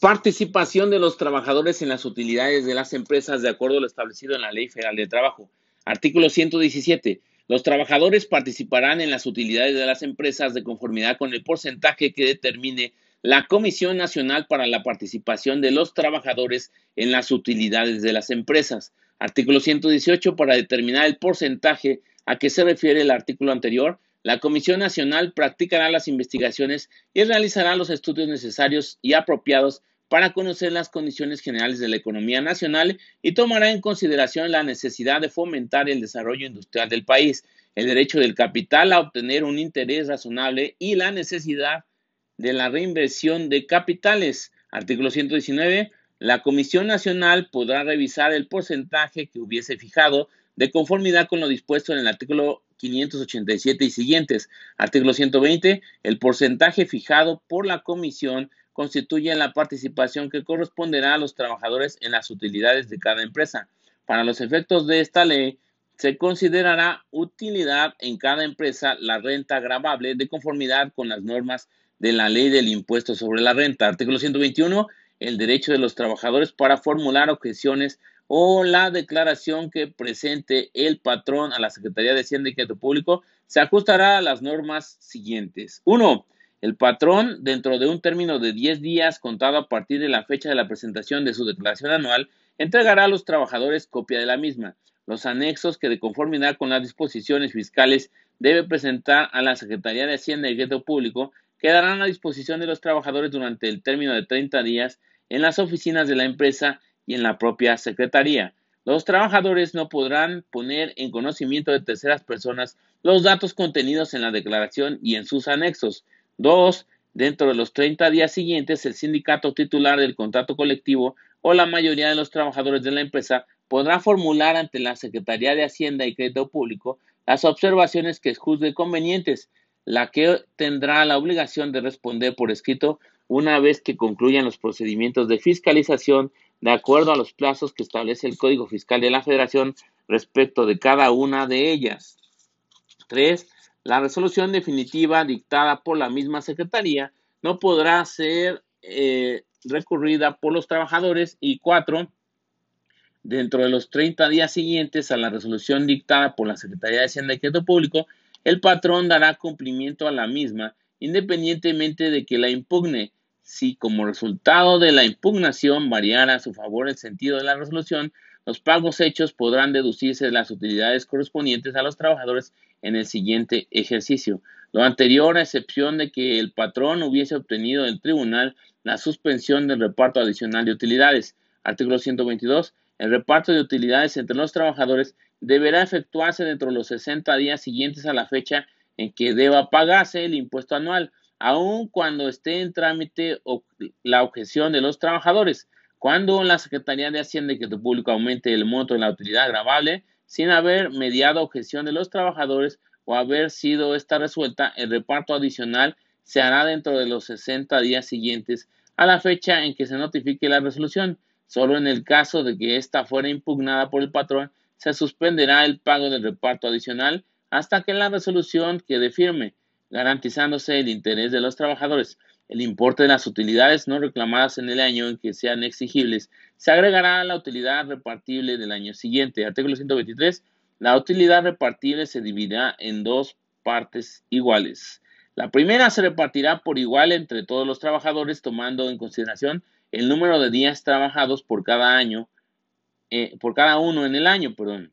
Participación de los trabajadores en las utilidades de las empresas de acuerdo a lo establecido en la Ley Federal de Trabajo. Artículo 117. Los trabajadores participarán en las utilidades de las empresas de conformidad con el porcentaje que determine la Comisión Nacional para la Participación de los Trabajadores en las Utilidades de las Empresas. Artículo 118. Para determinar el porcentaje a que se refiere el artículo anterior, la Comisión Nacional practicará las investigaciones y realizará los estudios necesarios y apropiados para conocer las condiciones generales de la economía nacional y tomará en consideración la necesidad de fomentar el desarrollo industrial del país, el derecho del capital a obtener un interés razonable y la necesidad de la reinversión de capitales. Artículo 119. La Comisión Nacional podrá revisar el porcentaje que hubiese fijado de conformidad con lo dispuesto en el artículo 587 y siguientes. Artículo 120. El porcentaje fijado por la Comisión constituye la participación que corresponderá a los trabajadores en las utilidades de cada empresa. Para los efectos de esta ley, se considerará utilidad en cada empresa la renta grabable de conformidad con las normas de la ley del impuesto sobre la renta. Artículo 121. El derecho de los trabajadores para formular objeciones o la declaración que presente el patrón a la Secretaría de Hacienda y Crédito Público se ajustará a las normas siguientes. 1. El patrón, dentro de un término de 10 días contado a partir de la fecha de la presentación de su declaración anual, entregará a los trabajadores copia de la misma. Los anexos que de conformidad con las disposiciones fiscales debe presentar a la Secretaría de Hacienda y Crédito Público quedarán a disposición de los trabajadores durante el término de 30 días en las oficinas de la empresa y en la propia Secretaría. Los trabajadores no podrán poner en conocimiento de terceras personas los datos contenidos en la declaración y en sus anexos. Dos, dentro de los 30 días siguientes, el sindicato titular del contrato colectivo o la mayoría de los trabajadores de la empresa podrá formular ante la Secretaría de Hacienda y Crédito Público las observaciones que juzgue convenientes, la que tendrá la obligación de responder por escrito una vez que concluyan los procedimientos de fiscalización de acuerdo a los plazos que establece el Código Fiscal de la Federación respecto de cada una de ellas. 3. La resolución definitiva dictada por la misma Secretaría no podrá ser eh, recurrida por los trabajadores y cuatro, dentro de los 30 días siguientes a la resolución dictada por la Secretaría de Hacienda y Crédito Público, el patrón dará cumplimiento a la misma independientemente de que la impugne. Si como resultado de la impugnación variara a su favor el sentido de la resolución, los pagos hechos podrán deducirse de las utilidades correspondientes a los trabajadores en el siguiente ejercicio. Lo anterior, a excepción de que el patrón hubiese obtenido del tribunal la suspensión del reparto adicional de utilidades. Artículo 122. El reparto de utilidades entre los trabajadores deberá efectuarse dentro de los 60 días siguientes a la fecha en que deba pagarse el impuesto anual, aun cuando esté en trámite la objeción de los trabajadores. Cuando la Secretaría de Hacienda y Crédito Público aumente el monto de la utilidad grabable, sin haber mediado objeción de los trabajadores o haber sido esta resuelta, el reparto adicional se hará dentro de los 60 días siguientes a la fecha en que se notifique la resolución. Solo en el caso de que ésta fuera impugnada por el patrón, se suspenderá el pago del reparto adicional hasta que la resolución quede firme, garantizándose el interés de los trabajadores. El importe de las utilidades no reclamadas en el año en que sean exigibles se agregará a la utilidad repartible del año siguiente. Artículo 123. La utilidad repartible se dividirá en dos partes iguales. La primera se repartirá por igual entre todos los trabajadores, tomando en consideración el número de días trabajados por cada año, eh, por cada uno en el año, perdón.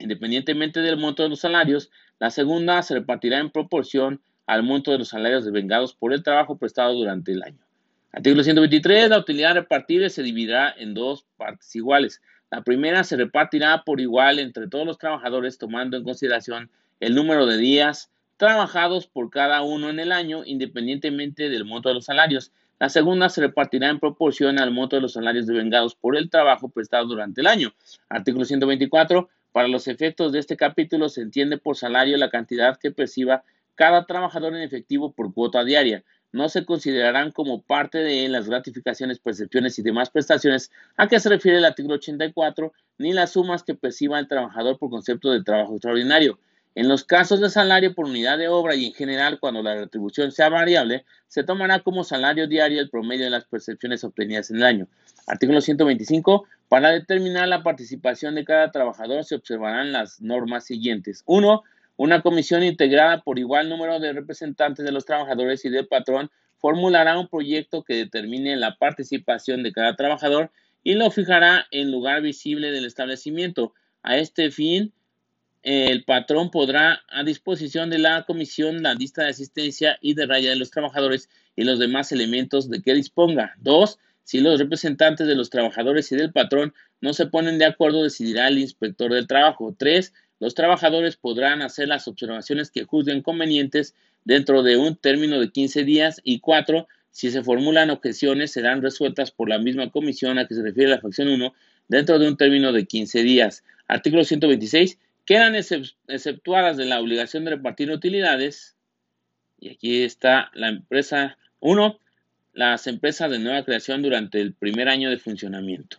Independientemente del monto de los salarios, la segunda se repartirá en proporción al monto de los salarios devengados por el trabajo prestado durante el año. Artículo 123. La utilidad repartible se dividirá en dos partes iguales. La primera se repartirá por igual entre todos los trabajadores tomando en consideración el número de días trabajados por cada uno en el año independientemente del monto de los salarios. La segunda se repartirá en proporción al monto de los salarios devengados por el trabajo prestado durante el año. Artículo 124. Para los efectos de este capítulo se entiende por salario la cantidad que perciba cada trabajador en efectivo por cuota diaria. No se considerarán como parte de las gratificaciones, percepciones y demás prestaciones a que se refiere el artículo 84, ni las sumas que perciba el trabajador por concepto de trabajo extraordinario. En los casos de salario por unidad de obra y en general cuando la retribución sea variable, se tomará como salario diario el promedio de las percepciones obtenidas en el año. Artículo 125. Para determinar la participación de cada trabajador se observarán las normas siguientes. 1. Una comisión integrada por igual número de representantes de los trabajadores y del patrón formulará un proyecto que determine la participación de cada trabajador y lo fijará en lugar visible del establecimiento. A este fin, el patrón podrá a disposición de la comisión la lista de asistencia y de raya de los trabajadores y los demás elementos de que disponga. Dos, si los representantes de los trabajadores y del patrón no se ponen de acuerdo, decidirá el inspector del trabajo. Tres, los trabajadores podrán hacer las observaciones que juzguen convenientes dentro de un término de 15 días. Y cuatro, si se formulan objeciones, serán resueltas por la misma comisión a que se refiere la facción 1 dentro de un término de 15 días. Artículo 126 quedan exceptuadas de la obligación de repartir utilidades, y aquí está la empresa 1, las empresas de nueva creación durante el primer año de funcionamiento.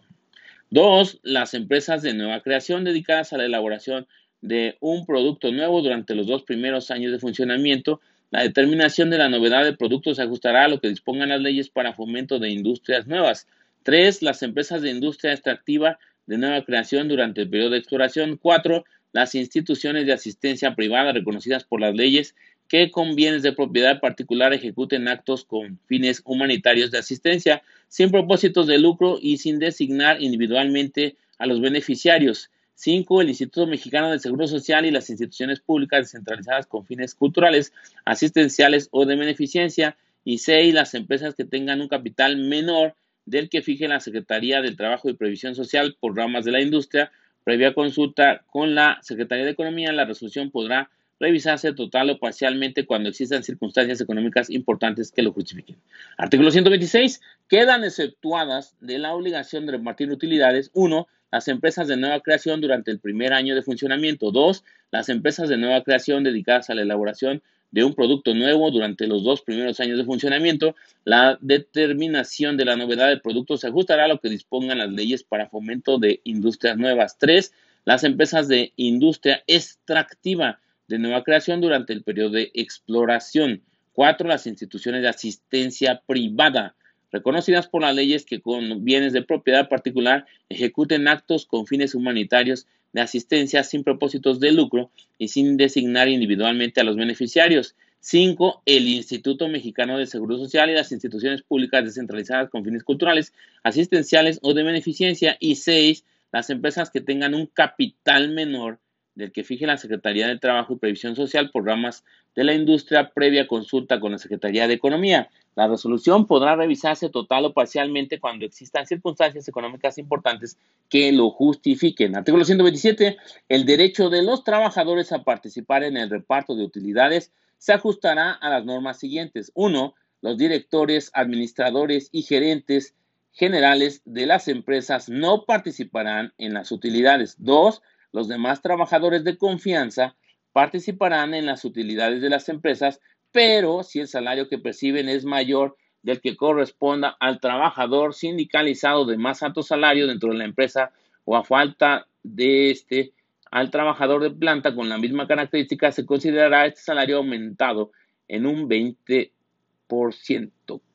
2. Las empresas de nueva creación dedicadas a la elaboración de un producto nuevo durante los dos primeros años de funcionamiento. La determinación de la novedad del producto se ajustará a lo que dispongan las leyes para fomento de industrias nuevas. 3. Las empresas de industria extractiva de nueva creación durante el periodo de exploración. 4 las instituciones de asistencia privada reconocidas por las leyes que con bienes de propiedad particular ejecuten actos con fines humanitarios de asistencia sin propósitos de lucro y sin designar individualmente a los beneficiarios. 5. El Instituto Mexicano del Seguro Social y las instituciones públicas descentralizadas con fines culturales, asistenciales o de beneficencia. Y 6. Las empresas que tengan un capital menor del que fije la Secretaría del Trabajo y Previsión Social por ramas de la industria Previa consulta con la Secretaría de Economía, la resolución podrá revisarse total o parcialmente cuando existan circunstancias económicas importantes que lo justifiquen. Artículo 126. Quedan exceptuadas de la obligación de repartir utilidades 1. Las empresas de nueva creación durante el primer año de funcionamiento. 2. Las empresas de nueva creación dedicadas a la elaboración de un producto nuevo durante los dos primeros años de funcionamiento. La determinación de la novedad del producto se ajustará a lo que dispongan las leyes para fomento de industrias nuevas. Tres, las empresas de industria extractiva de nueva creación durante el periodo de exploración. Cuatro, las instituciones de asistencia privada reconocidas por las leyes que con bienes de propiedad particular ejecuten actos con fines humanitarios de asistencia sin propósitos de lucro y sin designar individualmente a los beneficiarios. 5. El Instituto Mexicano de Seguro Social y las instituciones públicas descentralizadas con fines culturales, asistenciales o de beneficencia. Y 6. Las empresas que tengan un capital menor del que fije la Secretaría de Trabajo y Previsión Social por ramas de la industria previa consulta con la Secretaría de Economía. La resolución podrá revisarse total o parcialmente cuando existan circunstancias económicas importantes que lo justifiquen. Artículo 127. El derecho de los trabajadores a participar en el reparto de utilidades se ajustará a las normas siguientes. 1. Los directores, administradores y gerentes generales de las empresas no participarán en las utilidades. 2 los demás trabajadores de confianza participarán en las utilidades de las empresas, pero si el salario que perciben es mayor del que corresponda al trabajador sindicalizado de más alto salario dentro de la empresa o a falta de este al trabajador de planta con la misma característica, se considerará este salario aumentado en un 20%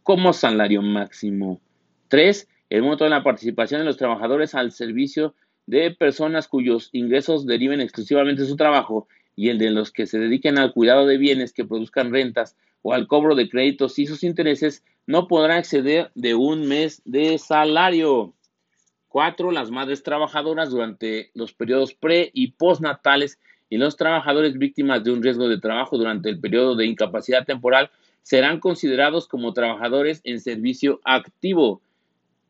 como salario máximo. 3. El monto de la participación de los trabajadores al servicio de personas cuyos ingresos deriven exclusivamente de su trabajo y el de los que se dediquen al cuidado de bienes que produzcan rentas o al cobro de créditos y sus intereses no podrá exceder de un mes de salario. 4. Las madres trabajadoras durante los periodos pre y postnatales y los trabajadores víctimas de un riesgo de trabajo durante el periodo de incapacidad temporal serán considerados como trabajadores en servicio activo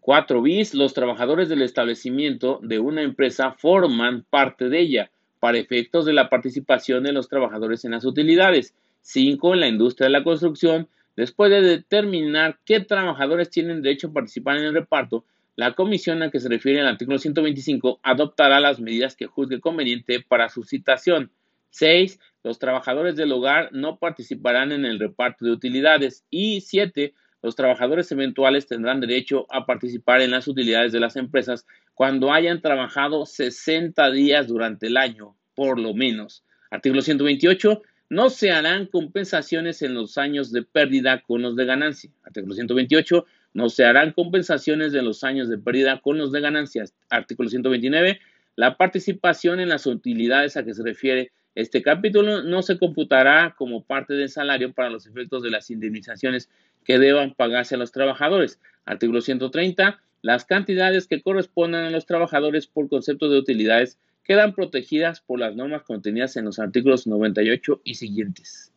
4 bis, los trabajadores del establecimiento de una empresa forman parte de ella para efectos de la participación de los trabajadores en las utilidades. 5. En la industria de la construcción, después de determinar qué trabajadores tienen derecho a participar en el reparto, la comisión a que se refiere el artículo 125 adoptará las medidas que juzgue conveniente para su citación. 6. Los trabajadores del hogar no participarán en el reparto de utilidades. Y 7 los trabajadores eventuales tendrán derecho a participar en las utilidades de las empresas cuando hayan trabajado 60 días durante el año, por lo menos. Artículo 128. No se harán compensaciones en los años de pérdida con los de ganancia. Artículo 128. No se harán compensaciones de los años de pérdida con los de ganancias. Artículo 129. La participación en las utilidades a que se refiere este capítulo no se computará como parte del salario para los efectos de las indemnizaciones que deban pagarse a los trabajadores. Artículo 130. Las cantidades que correspondan a los trabajadores por concepto de utilidades quedan protegidas por las normas contenidas en los artículos 98 y siguientes.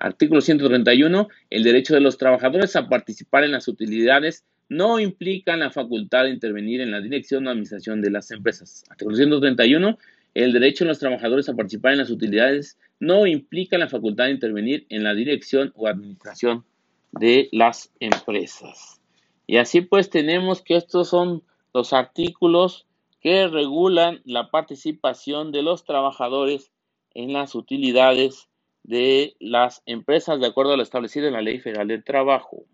Artículo 131. El derecho de los trabajadores a participar en las utilidades no implica la facultad de intervenir en la dirección o administración de las empresas. Artículo 131. El derecho de los trabajadores a participar en las utilidades no implica la facultad de intervenir en la dirección o administración de las empresas. Y así pues tenemos que estos son los artículos que regulan la participación de los trabajadores en las utilidades de las empresas de acuerdo a lo establecido en la Ley Federal del Trabajo.